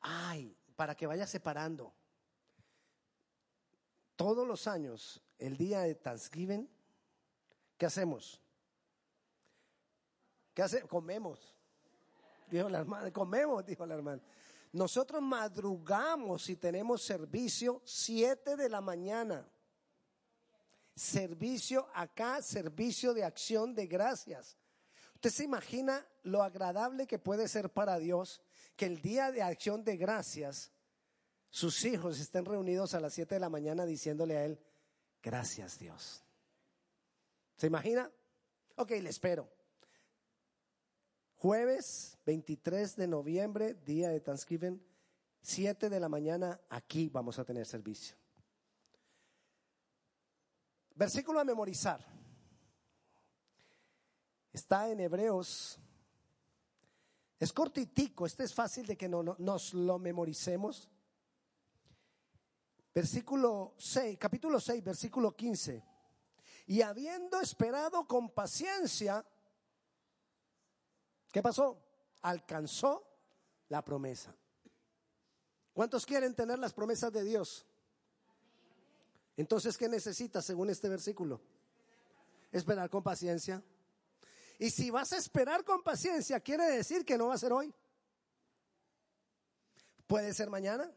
Ay, para que vaya separando. Todos los años, el día de Thanksgiving, ¿qué hacemos? ¿Qué hacemos? Comemos. Dijo la hermana, comemos, dijo la hermana. Nosotros madrugamos y tenemos servicio siete de la mañana. Servicio acá, servicio de acción de gracias. ¿Usted se imagina lo agradable que puede ser para Dios que el día de acción de gracias sus hijos estén reunidos a las 7 de la mañana diciéndole a Él, gracias Dios? ¿Se imagina? Ok, le espero. Jueves 23 de noviembre, día de Thanksgiving, 7 de la mañana, aquí vamos a tener servicio. Versículo a memorizar. Está en Hebreos. Es cortitico, este es fácil de que no, nos lo memoricemos. Versículo 6, capítulo 6, versículo 15. Y habiendo esperado con paciencia, ¿qué pasó? Alcanzó la promesa. ¿Cuántos quieren tener las promesas de Dios? Entonces, ¿qué necesitas según este versículo? Esperar con paciencia. Y si vas a esperar con paciencia, quiere decir que no va a ser hoy. Puede ser mañana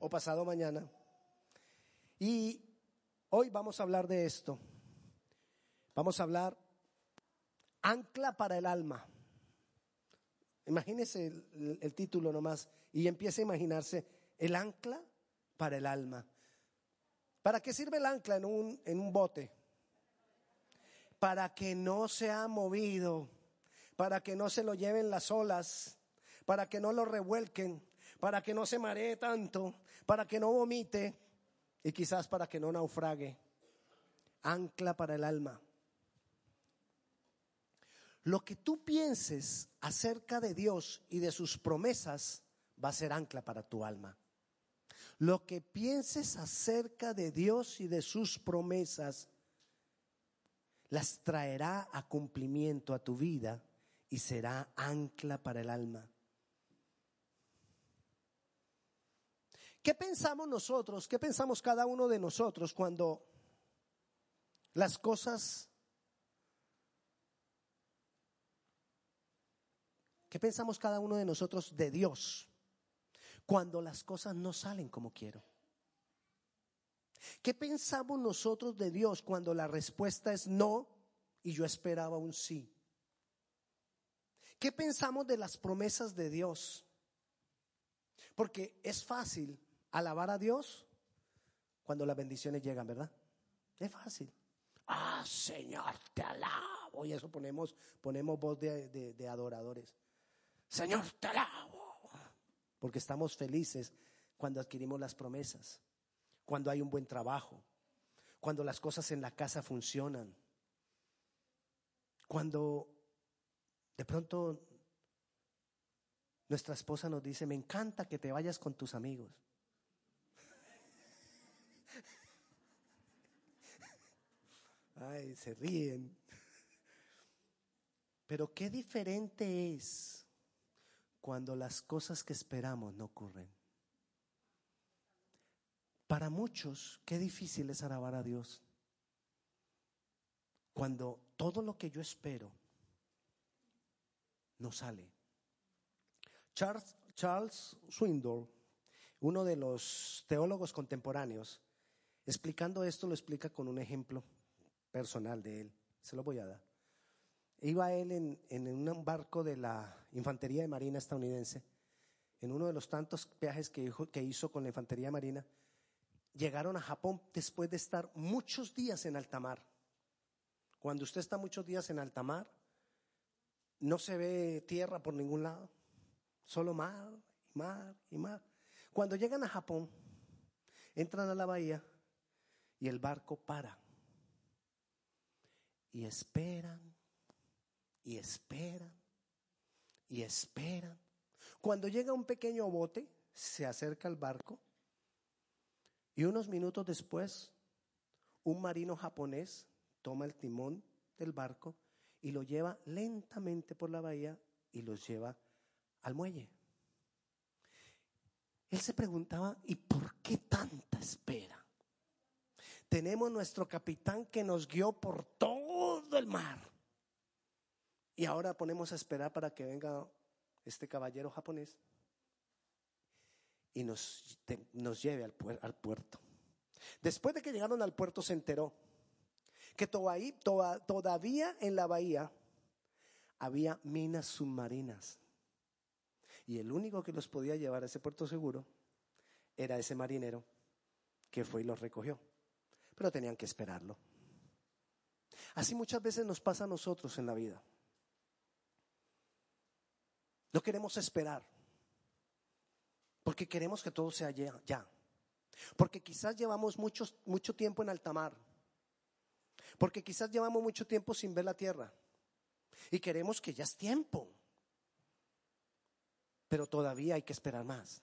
o pasado mañana. Y hoy vamos a hablar de esto. Vamos a hablar ancla para el alma. Imagínese el, título nomás y empiece a imaginarse el ancla para el alma. ¿Para qué sirve el ancla en un, en un bote? Para que no se ha movido, para que no se lo lleven las olas, para que no lo revuelquen, para que no se maree tanto, para que no vomite y quizás para que no naufrague. Ancla para el alma. Lo que tú pienses acerca de Dios y de sus promesas va a ser ancla para tu alma. Lo que pienses acerca de Dios y de sus promesas las traerá a cumplimiento a tu vida y será ancla para el alma. ¿Qué pensamos nosotros? ¿Qué pensamos cada uno de nosotros cuando las cosas... ¿Qué pensamos cada uno de nosotros de Dios? cuando las cosas no salen como quiero? ¿Qué pensamos nosotros de Dios cuando la respuesta es no y yo esperaba un sí? ¿Qué pensamos de las promesas de Dios? Porque es fácil alabar a Dios cuando las bendiciones llegan, ¿verdad? Es fácil. Ah, Señor, te alabo. Y eso ponemos, ponemos voz de, de adoradores. Señor, te alabo porque estamos felices cuando adquirimos las promesas, cuando hay un buen trabajo, cuando las cosas en la casa funcionan, cuando de pronto nuestra esposa nos dice, me encanta que te vayas con tus amigos. Ay, se ríen. Pero qué diferente es cuando las cosas que esperamos no ocurren. Para muchos, qué difícil es alabar a Dios. Cuando todo lo que yo espero no sale. Charles, Charles Swindoll, uno de los teólogos contemporáneos, explicando esto lo explica con un ejemplo personal de él. Se lo voy a dar. Iba él en, un barco de la Infantería de Marina estadounidense, en uno de los tantos viajes que, que hizo con la Infantería Marina. Llegaron a Japón después de estar muchos días en alta mar. Cuando usted está muchos días en alta mar, no se ve tierra por ningún lado, solo mar y mar y mar. Cuando llegan a Japón, entran a la bahía y el barco para y esperan y esperan y esperan. Cuando llega un pequeño bote, se acerca al barco y unos minutos después un marino japonés toma el timón del barco y lo lleva lentamente por la bahía y los lleva al muelle. él se preguntaba, ¿y por qué tanta espera? Tenemos nuestro capitán que nos guió por todo el mar. Y ahora ponemos a esperar para que venga este caballero japonés y nos, nos lleve al, al, puerto. Después de que llegaron al puerto se enteró que todavía en la bahía había minas submarinas. Y el único que los podía llevar a ese puerto seguro era ese marinero que fue y los recogió. Pero tenían que esperarlo. Así muchas veces nos pasa a nosotros en la vida. No queremos esperar. Porque queremos que todo sea ya. Porque quizás llevamos mucho, mucho tiempo en alta mar. Porque quizás llevamos mucho tiempo sin ver la tierra. Y queremos que ya es tiempo. Pero todavía hay que esperar más.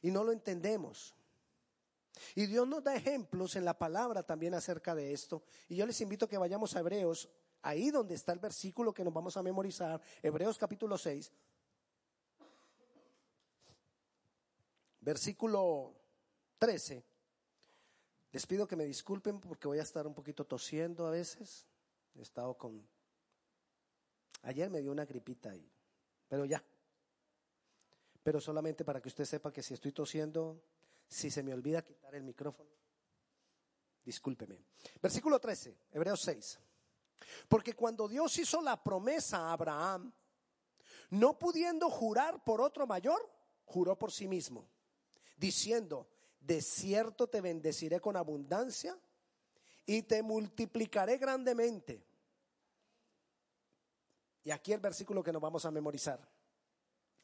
Y no lo entendemos. Y Dios nos da ejemplos en la palabra también acerca de esto. Y yo les invito a que vayamos a Hebreos, ahí donde está el versículo que nos vamos a memorizar, Hebreos capítulo 6, versículo 13. Les pido que me disculpen porque voy a estar un poquito tosiendo a veces. He estado con... Ayer me dio una gripita ahí, pero ya. Pero solamente para que usted sepa que si estoy tosiendo, si se me olvida quitar el micrófono, discúlpeme. Versículo 13, Hebreos 6. Porque cuando Dios hizo la promesa a Abraham, no pudiendo jurar por otro mayor, juró por sí mismo diciendo, de cierto te bendeciré con abundancia y te multiplicaré grandemente. Y aquí el versículo que nos vamos a memorizar.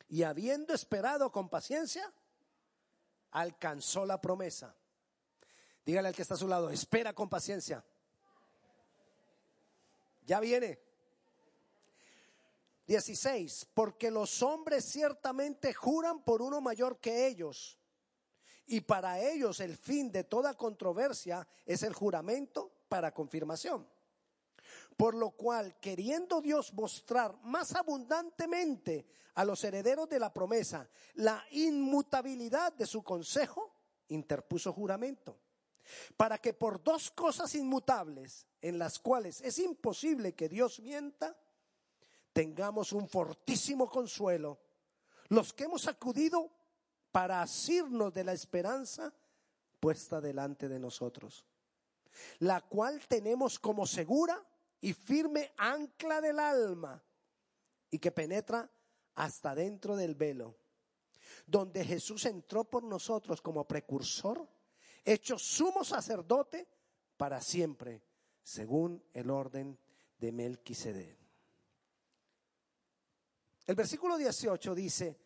Y habiendo esperado con paciencia, alcanzó la promesa. Dígale al que está a su lado, espera con paciencia. Ya viene. 16. Porque los hombres ciertamente juran por uno mayor que ellos y para ellos el fin de toda controversia es el juramento para confirmación. Por lo cual, queriendo Dios mostrar más abundantemente a los herederos de la promesa la inmutabilidad de su consejo, interpuso juramento. Para que por dos cosas inmutables, en las cuales es imposible que Dios mienta, tengamos un fortísimo consuelo, los que hemos acudido para asirnos de la esperanza puesta delante de nosotros, la cual tenemos como segura y firme ancla del alma y que penetra hasta dentro del velo, donde Jesús entró por nosotros como precursor, hecho sumo sacerdote para siempre, según el orden de Melquisedec. El versículo 18 dice,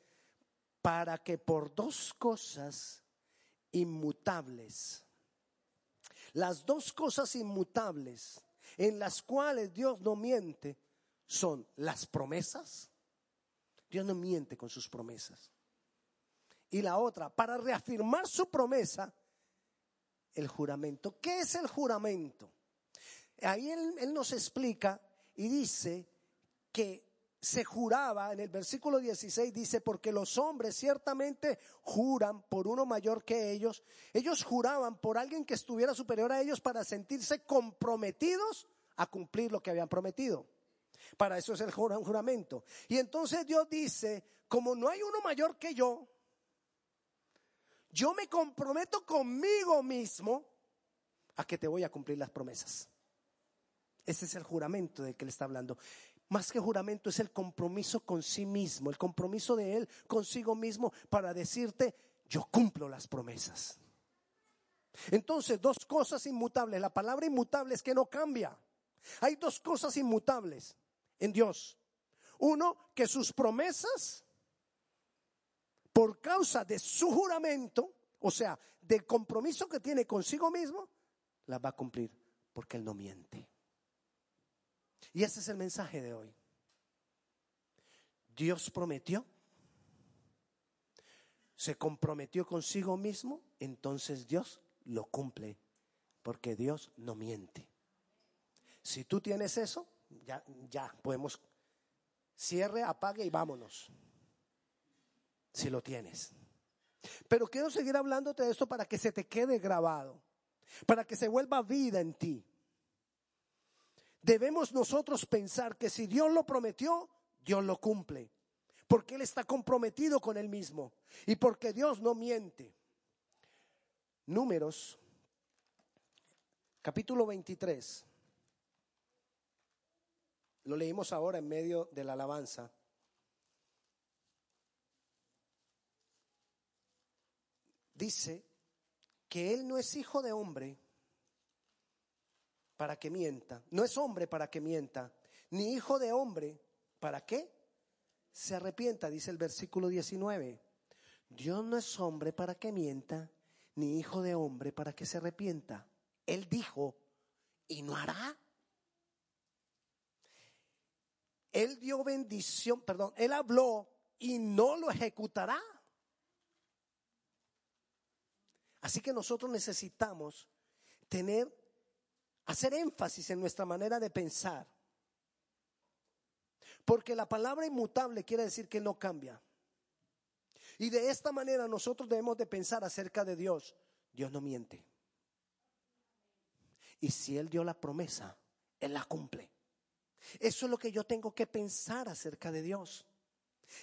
para que por dos cosas inmutables, las dos cosas inmutables en las cuales Dios no miente son las promesas. Dios no miente con sus promesas. Y la otra, para reafirmar su promesa, el juramento. ¿Qué es el juramento? Ahí él, nos explica y dice que se juraba, en el versículo 16 dice, porque los hombres ciertamente juran por uno mayor que ellos. Ellos juraban por alguien que estuviera superior a ellos para sentirse comprometidos a cumplir lo que habían prometido. Para eso es el juramento. Y entonces Dios dice, como no hay uno mayor que yo, yo me comprometo conmigo mismo a que te voy a cumplir las promesas. Ese es el juramento de que él está hablando más que juramento, es el compromiso con sí mismo, el compromiso de Él consigo mismo para decirte, yo cumplo las promesas. Entonces, dos cosas inmutables. La palabra inmutable es que no cambia. Hay dos cosas inmutables en Dios. Uno, que sus promesas, por causa de su juramento, o sea, del compromiso que tiene consigo mismo, las va a cumplir, porque Él no miente. Y ese es el mensaje de hoy. Dios prometió, se comprometió consigo mismo, entonces Dios lo cumple, porque Dios no miente. Si tú tienes eso, ya, ya podemos, cierre, apague y vámonos. Si lo tienes. Pero quiero seguir hablándote de esto para que se te quede grabado, para que se vuelva vida en ti. Debemos nosotros pensar que si Dios lo prometió, Dios lo cumple, porque Él está comprometido con Él mismo y porque Dios no miente. Números, capítulo 23. Lo leímos ahora en medio de la alabanza. Dice que Él no es hijo de hombre para que mienta, no es hombre para que mienta, ni hijo de hombre para que se arrepienta, dice el versículo 19. Dios no es hombre para que mienta, ni hijo de hombre para que se arrepienta. Él dijo, y no hará. Él dio bendición, perdón, él habló y no lo ejecutará. Así que nosotros necesitamos tener, hacer énfasis en nuestra manera de pensar. Porque la palabra inmutable quiere decir que no cambia. Y de esta manera nosotros debemos de pensar acerca de Dios. Dios no miente. Y si Él dio la promesa, Él la cumple. Eso es lo que yo tengo que pensar acerca de Dios.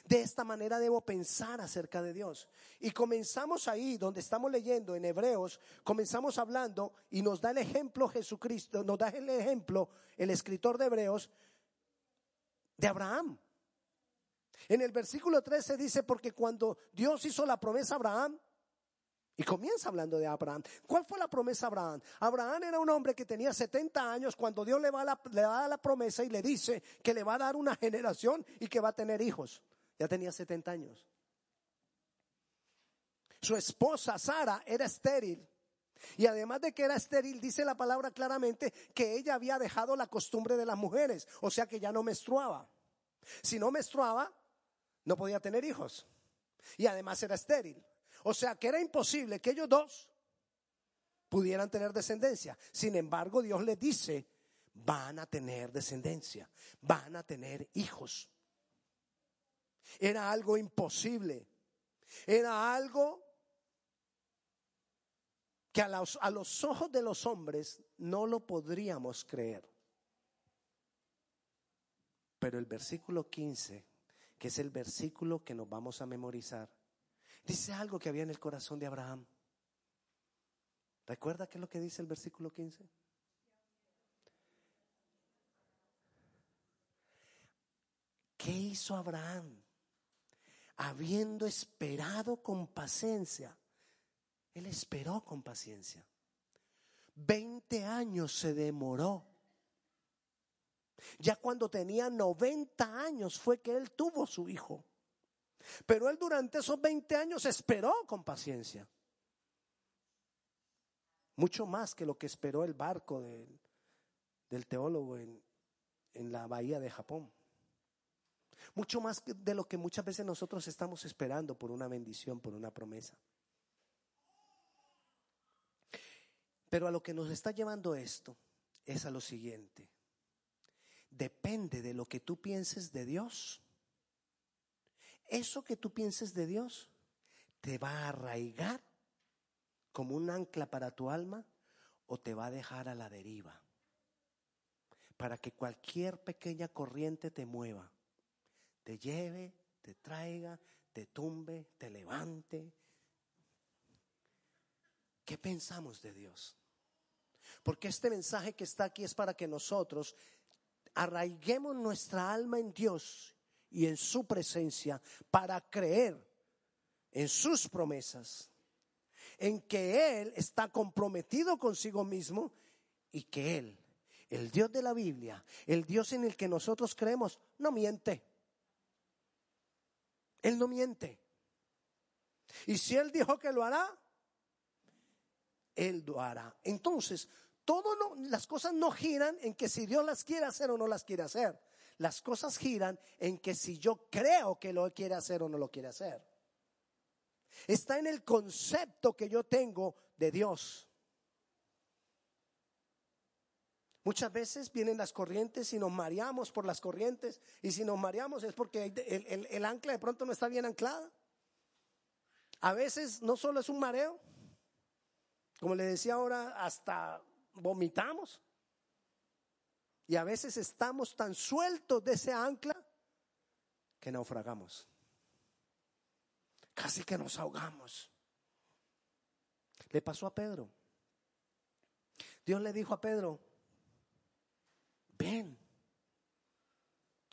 De esta manera debo pensar acerca de Dios. Y comenzamos ahí donde estamos leyendo en Hebreos, comenzamos hablando y nos da el ejemplo Jesucristo, nos da el ejemplo el escritor de Hebreos de Abraham. En el versículo 13 dice, porque cuando Dios hizo la promesa a Abraham, y comienza hablando de Abraham. ¿Cuál fue la promesa a Abraham? Abraham era un hombre que tenía 70 años cuando Dios le, va le da la promesa y le dice que le va a dar una generación y que va a tener hijos. Ya tenía 70 años. Su esposa Sara era estéril. Y además de que era estéril, dice la palabra claramente que ella había dejado la costumbre de las mujeres, o sea que ya no menstruaba. Si no menstruaba, no podía tener hijos. Y además era estéril. O sea que era imposible que ellos dos pudieran tener descendencia. Sin embargo, Dios les dice, van a tener descendencia, van a tener hijos. Era algo imposible. Era algo que a los, a los ojos de los hombres no lo podríamos creer. Pero el versículo 15, que es el versículo que nos vamos a memorizar, Dice algo que había en el corazón de Abraham. ¿Recuerda qué es lo que dice el versículo 15? ¿Qué hizo Abraham? Habiendo esperado con paciencia. Él esperó con paciencia. Veinte años se demoró. Ya cuando tenía 90 años fue que él tuvo su hijo. Pero él durante esos 20 años esperó con paciencia. Mucho más que lo que esperó el barco del, teólogo en, en la bahía de Japón. Mucho más de lo que muchas veces nosotros estamos esperando por una bendición, por una promesa. Pero a lo que nos está llevando esto es a lo siguiente. Depende de lo que tú pienses de Dios eso que tú pienses de Dios te va a arraigar como un ancla para tu alma o te va a dejar a la deriva. Para que cualquier pequeña corriente te mueva, te lleve, te traiga, te tumbe, te levante. ¿Qué pensamos de Dios? Porque este mensaje que está aquí es para que nosotros arraiguemos nuestra alma en Dios y en su presencia para creer en sus promesas, en que Él está comprometido consigo mismo y que Él, el Dios de la Biblia, el Dios en el que nosotros creemos, no miente. Él no miente. Y si Él dijo que lo hará, Él lo hará. Entonces, todo las cosas no giran en que si Dios las quiere hacer o no las quiere hacer. Las cosas giran en que si yo creo que lo quiere hacer o no lo quiere hacer. Está en el concepto que yo tengo de Dios. Muchas veces vienen las corrientes y nos mareamos por las corrientes y si nos mareamos es porque el, ancla de pronto no está bien anclada. A veces no solo es un mareo, como le decía ahora, hasta vomitamos. Y a veces estamos tan sueltos de ese ancla que naufragamos. Casi que nos ahogamos. Le pasó a Pedro. Dios le dijo a Pedro, ven,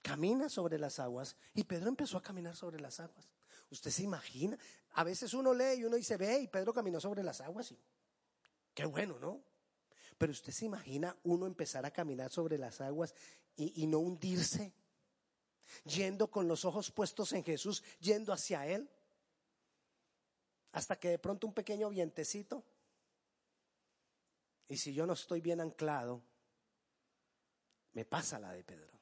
camina sobre las aguas. Y Pedro empezó a caminar sobre las aguas. Usted se imagina, a veces uno lee y uno dice, ve, y Pedro caminó sobre las aguas. Y, qué bueno, ¿no? Pero usted se imagina uno empezar a caminar sobre las aguas y, y no hundirse, yendo con los ojos puestos en Jesús, yendo hacia Él, hasta que de pronto un pequeño vientecito, y si yo no estoy bien anclado, me pasa la de Pedro.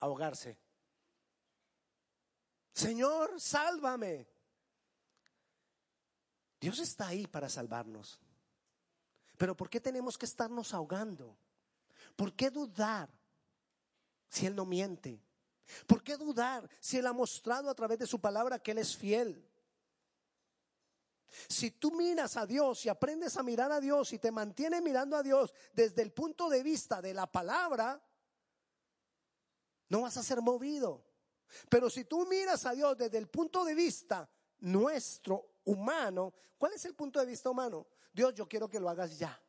Ahogarse. Señor, sálvame. Dios está ahí para salvarnos. Pero ¿por qué tenemos que estarnos ahogando? ¿Por qué dudar si Él no miente? ¿Por qué dudar si Él ha mostrado a través de su palabra que Él es fiel? Si tú miras a Dios y aprendes a mirar a Dios y te mantienes mirando a Dios desde el punto de vista de la palabra, no vas a ser movido. Pero si tú miras a Dios desde el punto de vista nuestro, humano, ¿cuál es el punto de vista humano? Dios, yo quiero que lo hagas ya.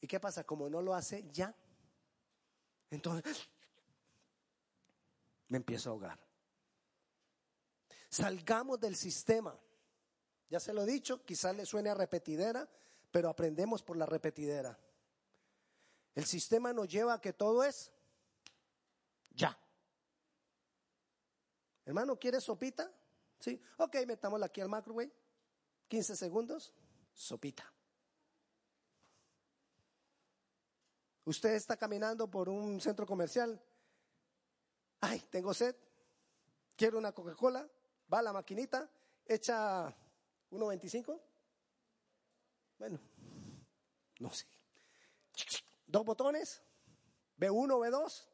¿Y qué pasa? Como no lo hace ya, entonces me empiezo a ahogar. Salgamos del sistema. Ya se lo he dicho, quizás le suene a repetidera, pero aprendemos por la repetidera. El sistema nos lleva a que todo es ya. Hermano, ¿quiere sopita? Sí. Ok, metámosla aquí al microwave. 15 segundos. Sopita. Usted está caminando por un centro comercial. Ay, tengo sed. Quiero una Coca-Cola va la maquinita, echa 1.25. Bueno, no sé. Dos botones, B1, B2,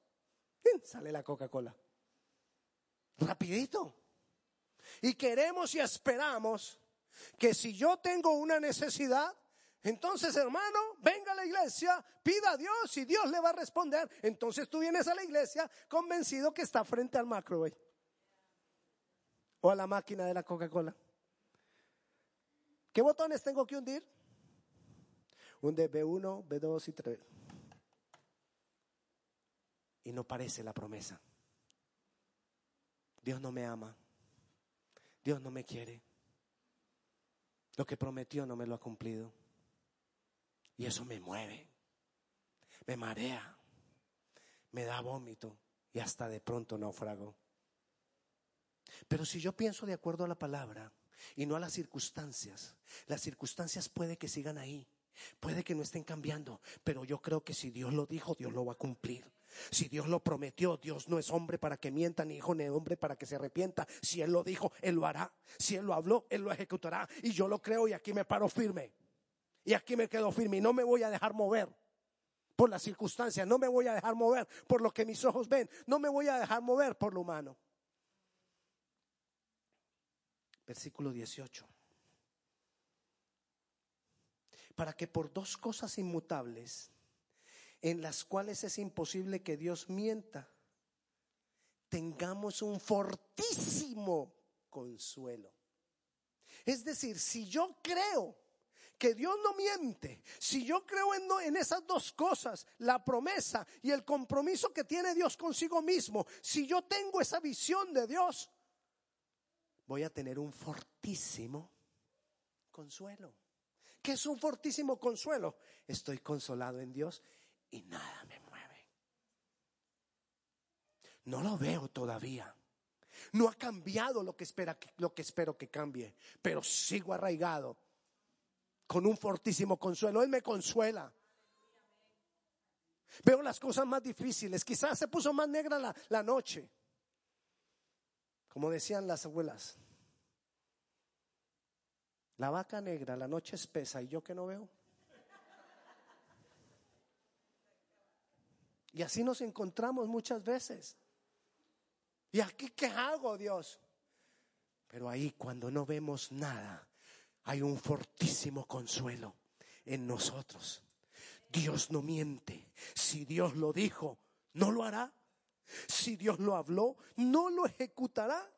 sale la Coca-Cola. Rapidito. Y queremos y esperamos que si yo tengo una necesidad, entonces hermano, venga a la iglesia, pida a Dios y Dios le va a responder. Entonces tú vienes a la iglesia convencido que está frente al microwave o a la máquina de la Coca-Cola. ¿Qué botones tengo que hundir? Un de B1, B2 y 3. Y no parece la promesa. Dios no me ama. Dios no me quiere. Lo que prometió no me lo ha cumplido. Y eso me mueve, me marea, me da vómito y hasta de pronto naufrago. Pero si yo pienso de acuerdo a la palabra y no a las circunstancias, las circunstancias puede que sigan ahí, puede que no estén cambiando, pero yo creo que si Dios lo dijo, Dios lo va a cumplir. Si Dios lo prometió, Dios no es hombre para que mienta, ni hijo ni hombre para que se arrepienta. Si Él lo dijo, Él lo hará. Si Él lo habló, Él lo ejecutará. Y yo lo creo y aquí me paro firme. Y aquí me quedo firme y no me voy a dejar mover por las circunstancias, no me voy a dejar mover por lo que mis ojos ven, no me voy a dejar mover por lo humano versículo 18. Para que por dos cosas inmutables, en las cuales es imposible que Dios mienta, tengamos un fortísimo consuelo. Es decir, si yo creo que Dios no miente, si yo creo en, en, esas dos cosas, la promesa y el compromiso que tiene Dios consigo mismo, si yo tengo esa visión de Dios, voy a tener un fortísimo consuelo. ¿Qué es un fortísimo consuelo? Estoy consolado en Dios y nada me mueve. No lo veo todavía. No ha cambiado lo que, espera, lo que espero que cambie, pero sigo arraigado con un fortísimo consuelo. Él me consuela. Veo las cosas más difíciles. Quizás se puso más negra la, la noche. Como decían las abuelas, la vaca negra, la noche espesa y yo que no veo. Y así nos encontramos muchas veces. ¿Y aquí qué hago, Dios? Pero ahí cuando no vemos nada, hay un fortísimo consuelo en nosotros. Dios no miente. Si Dios lo dijo, no lo hará. Si Dios lo habló, no lo ejecutará.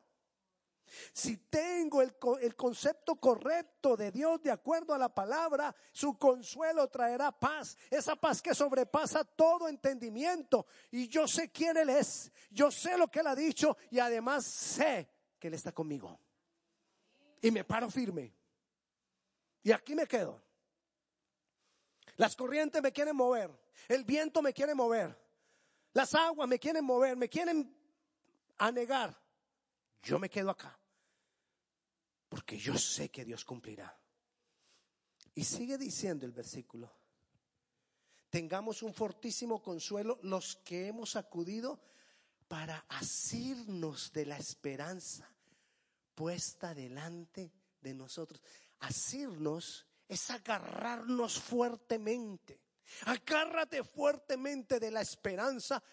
Si tengo el, concepto correcto de Dios de acuerdo a la palabra, su consuelo traerá paz, esa paz que sobrepasa todo entendimiento. Y yo sé quién Él es, yo sé lo que Él ha dicho y además sé que Él está conmigo. Y me paro firme. Y aquí me quedo. Las corrientes me quieren mover, el viento me quiere mover, las aguas me quieren mover, me quieren anegar yo me quedo acá. Porque yo sé que Dios cumplirá. Y sigue diciendo el versículo. Tengamos un fortísimo consuelo los que hemos acudido para asirnos de la esperanza puesta delante de nosotros. Asirnos es agarrarnos fuertemente. Agárrate fuertemente de la esperanza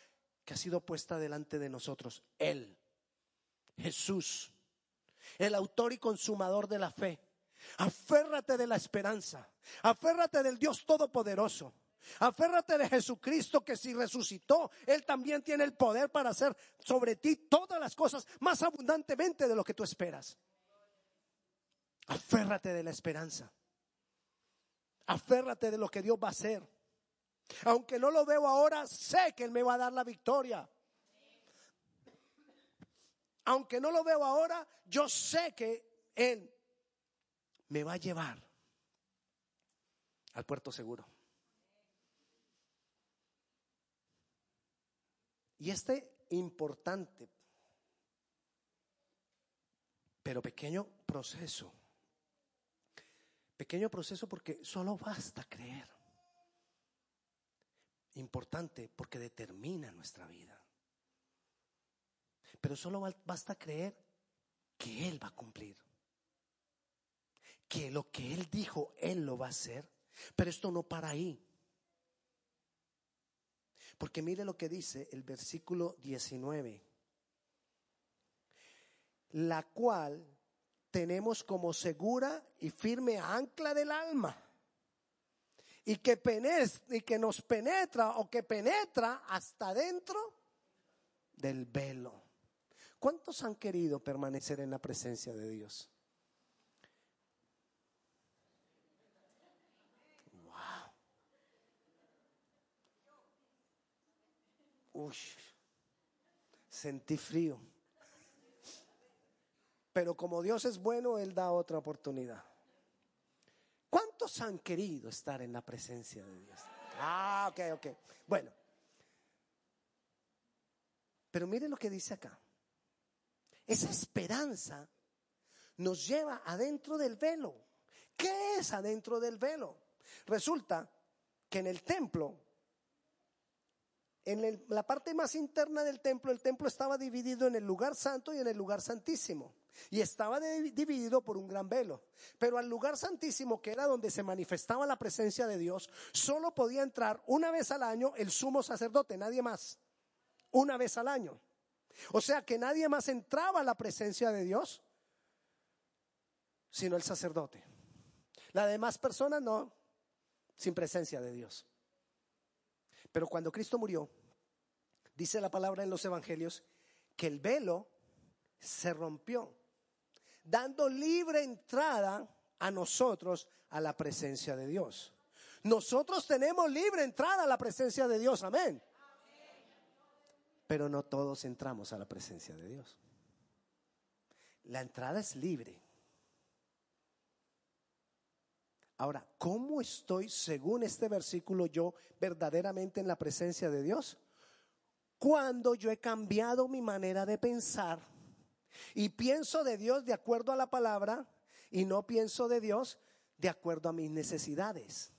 que ha sido puesta delante de nosotros. Él. Jesús, el autor y consumador de la fe. Aférrate de la esperanza, aférrate del Dios Todopoderoso. Aférrate de Jesucristo que si resucitó, Él también tiene el poder para hacer sobre ti todas las cosas más abundantemente de lo que tú esperas. Aférrate de la esperanza. Aférrate de lo que Dios va a hacer. Aunque no lo veo ahora, sé que Él me va a dar la victoria aunque no lo veo ahora, yo sé que Él me va a llevar al puerto seguro. Y este importante, pero pequeño proceso, pequeño proceso porque solo basta creer. Importante porque determina nuestra vida. Pero solo basta creer que Él va a cumplir. Que lo que Él dijo, Él lo va a hacer. Pero esto no para ahí. Porque mire lo que dice el versículo 19. La cual tenemos como segura y firme ancla del alma. Y que, y que nos penetra o que penetra hasta dentro del velo ¿Cuántos han querido permanecer en la presencia de Dios? Wow. Uy, sentí frío. Pero como Dios es bueno, Él da otra oportunidad. ¿Cuántos han querido estar en la presencia de Dios? Ah, ok, ok. Bueno. Pero mire lo que dice acá. Esa esperanza nos lleva adentro del velo. ¿Qué es adentro del velo? Resulta que en el templo, en la parte más interna del templo, el templo estaba dividido en el lugar santo y en el lugar santísimo. Y estaba dividido por un gran velo. Pero al lugar santísimo, que era donde se manifestaba la presencia de Dios, solo podía entrar una vez al año el sumo sacerdote, nadie más. Una vez al año. O sea que nadie más entraba a la presencia de Dios sino el sacerdote. La demás personas no, sin presencia de Dios. Pero cuando Cristo murió, dice la palabra en los evangelios, que el velo se rompió, dando libre entrada a nosotros a la presencia de Dios. Nosotros tenemos libre entrada a la presencia de Dios, amén pero no todos entramos a la presencia de Dios. La entrada es libre. Ahora, ¿cómo estoy, según este versículo, yo verdaderamente en la presencia de Dios? Cuando yo he cambiado mi manera de pensar y pienso de Dios de acuerdo a la palabra y no pienso de Dios de acuerdo a mis necesidades.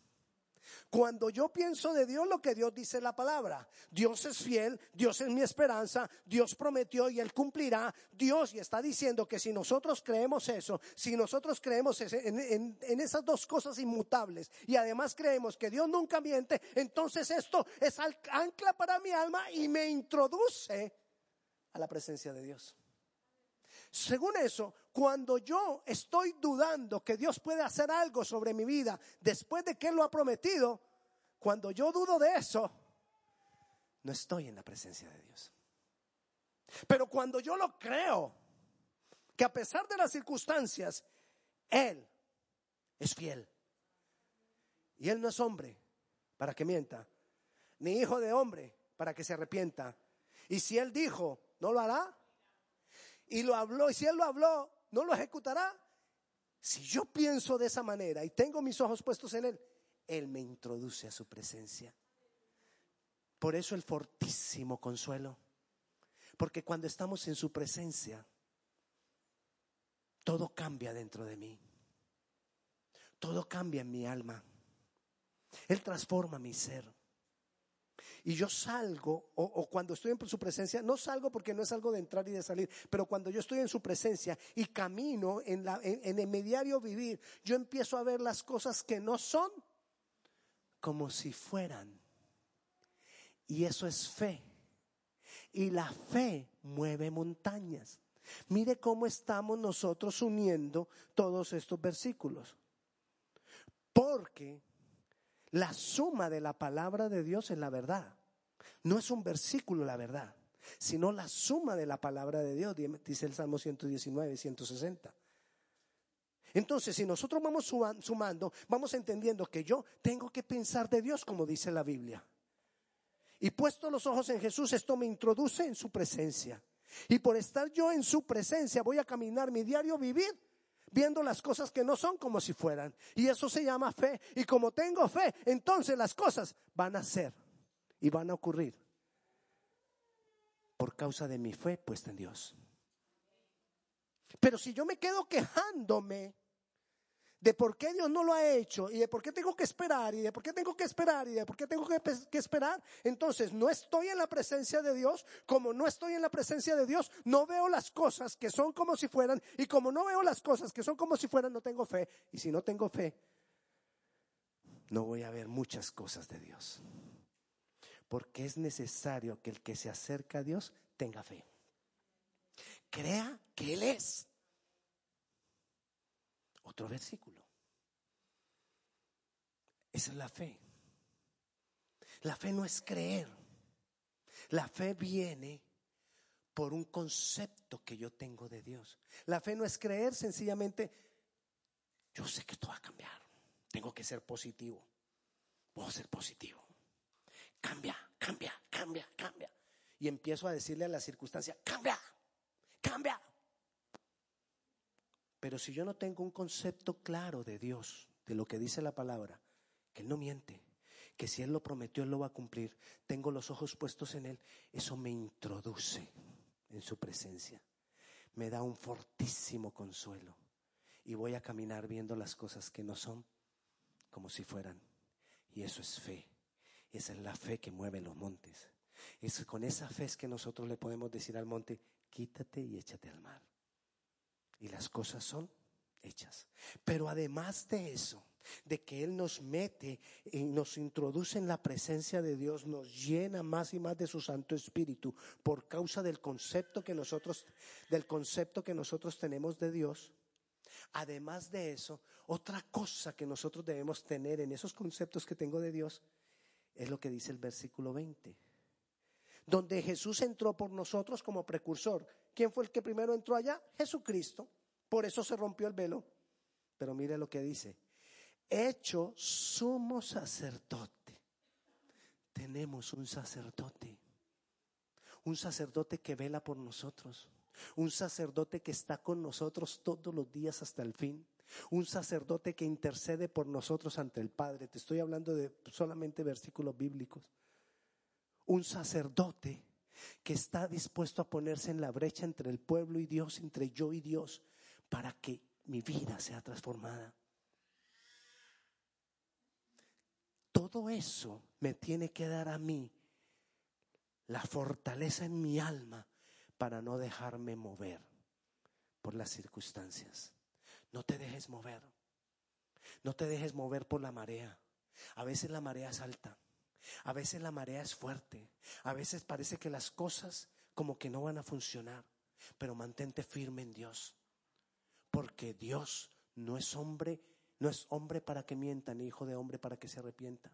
Cuando yo pienso de Dios, lo que Dios dice en la palabra, Dios es fiel, Dios es mi esperanza, Dios prometió y Él cumplirá. Dios y está diciendo que si nosotros creemos eso, si nosotros creemos en, en esas dos cosas inmutables y además creemos que Dios nunca miente, entonces esto es ancla para mi alma y me introduce a la presencia de Dios. Según eso, cuando yo estoy dudando que Dios puede hacer algo sobre mi vida después de que Él lo ha prometido, cuando yo dudo de eso, no estoy en la presencia de Dios. Pero cuando yo lo creo, que a pesar de las circunstancias, Él es fiel. Y Él no es hombre para que mienta, ni hijo de hombre para que se arrepienta. Y si Él dijo, ¿no lo hará? Y lo habló, y si Él lo habló, ¿no lo ejecutará? Si yo pienso de esa manera y tengo mis ojos puestos en Él, Él me introduce a su presencia. Por eso el fortísimo consuelo. Porque cuando estamos en su presencia, todo cambia dentro de mí. Todo cambia en mi alma. Él transforma mi ser. Y yo salgo, o, cuando estoy en su presencia, no salgo porque no es algo de entrar y de salir, pero cuando yo estoy en su presencia y camino en, el mediario vivir, yo empiezo a ver las cosas que no son como si fueran. Y eso es fe. Y la fe mueve montañas. Mire cómo estamos nosotros uniendo todos estos versículos. Porque la suma de la palabra de Dios es la verdad. No es un versículo la verdad, sino la suma de la palabra de Dios, dice el Salmo 119 y 160. Entonces, si nosotros vamos sumando, vamos entendiendo que yo tengo que pensar de Dios como dice la Biblia. Y puesto los ojos en Jesús, esto me introduce en su presencia. Y por estar yo en su presencia, voy a caminar mi diario vivir viendo las cosas que no son como si fueran. Y eso se llama fe. Y como tengo fe, entonces las cosas van a ser y van a ocurrir por causa de mi fe puesta en Dios. Pero si yo me quedo quejándome de por qué Dios no lo ha hecho y de por qué tengo que esperar y de por qué tengo que esperar y de por qué tengo que, esperar, entonces no estoy en la presencia de Dios. Como no estoy en la presencia de Dios, no veo las cosas que son como si fueran y como no veo las cosas que son como si fueran, no tengo fe. Y si no tengo fe, no voy a ver muchas cosas de Dios. Porque es necesario que el que se acerca a Dios tenga fe. Crea que Él es otro versículo. Esa es la fe. La fe no es creer. La fe viene por un concepto que yo tengo de Dios. La fe no es creer sencillamente, yo sé que esto va a cambiar. Tengo que ser positivo. Puedo ser positivo. Cambia, cambia, cambia, cambia. Y empiezo a decirle a la circunstancia, cambia, cambia. Pero si yo no tengo un concepto claro de Dios, de lo que dice la palabra, que Él no miente, que si Él lo prometió, Él lo va a cumplir, tengo los ojos puestos en Él, eso me introduce en su presencia, me da un fortísimo consuelo y voy a caminar viendo las cosas que no son como si fueran. Y eso es fe, esa es la fe que mueve los montes. Es con esa fe que nosotros le podemos decir al monte, quítate y échate al mar y las cosas son hechas. Pero además de eso, de que Él nos mete y nos introduce en la presencia de Dios, nos llena más y más de su Santo Espíritu por causa del concepto que nosotros, del concepto que nosotros tenemos de Dios. Además de eso, otra cosa que nosotros debemos tener en esos conceptos que tengo de Dios es lo que dice el versículo 20 donde Jesús entró por nosotros como precursor. ¿Quién fue el que primero entró allá? Jesucristo. Por eso se rompió el velo. Pero mire lo que dice. Hecho sumo sacerdote. Tenemos un sacerdote. Un sacerdote que vela por nosotros. Un sacerdote que está con nosotros todos los días hasta el fin. Un sacerdote que intercede por nosotros ante el Padre. Te estoy hablando de solamente versículos bíblicos un sacerdote que está dispuesto a ponerse en la brecha entre el pueblo y Dios, entre yo y Dios, para que mi vida sea transformada. Todo eso me tiene que dar a mí la fortaleza en mi alma para no dejarme mover por las circunstancias. No te dejes mover. No te dejes mover por la marea. A veces la marea es alta. A veces la marea es fuerte. A veces parece que las cosas como que no van a funcionar, pero mantente firme en Dios, porque Dios no es hombre, no es hombre para que mienta, ni hijo de hombre para que se arrepienta.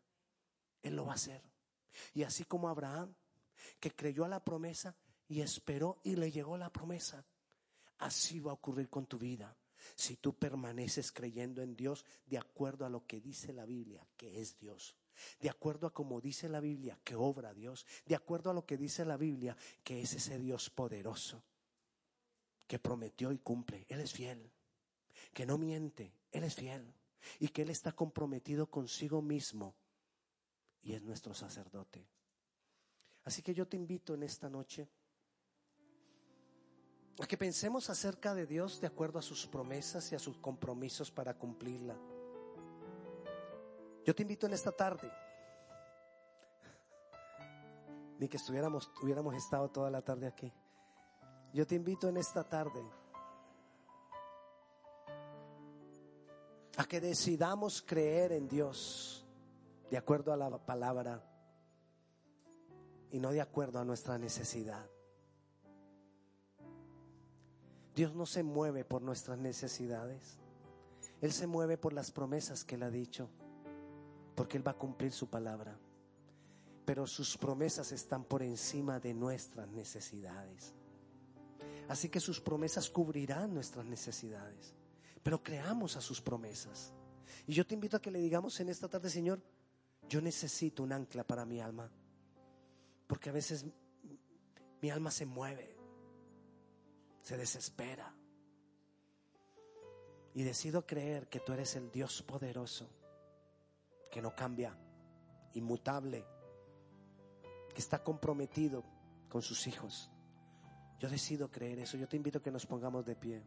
Él lo va a hacer. Y así como Abraham, que creyó a la promesa y esperó y le llegó la promesa, así va a ocurrir con tu vida. Si tú permaneces creyendo en Dios de acuerdo a lo que dice la Biblia, que es Dios de acuerdo a como dice la Biblia que obra Dios, de acuerdo a lo que dice la Biblia que es ese Dios poderoso, que prometió y cumple. Él es fiel, que no miente, Él es fiel y que Él está comprometido consigo mismo y es nuestro sacerdote. Así que yo te invito en esta noche a que pensemos acerca de Dios de acuerdo a sus promesas y a sus compromisos para cumplirla. Yo te invito en esta tarde, ni que estuviéramos, hubiéramos estado toda la tarde aquí. Yo te invito en esta tarde a que decidamos creer en Dios de acuerdo a la palabra y no de acuerdo a nuestra necesidad. Dios no se mueve por nuestras necesidades. Él se mueve por las promesas que Él ha dicho porque Él va a cumplir su palabra. Pero sus promesas están por encima de nuestras necesidades. Así que sus promesas cubrirán nuestras necesidades. Pero creamos a sus promesas. Y yo te invito a que le digamos en esta tarde, Señor, yo necesito un ancla para mi alma. Porque a veces mi alma se mueve, se desespera. Y decido creer que tú eres el Dios poderoso que no cambia, inmutable, que está comprometido con sus hijos. Yo decido creer eso. Yo te invito a que nos pongamos de pie.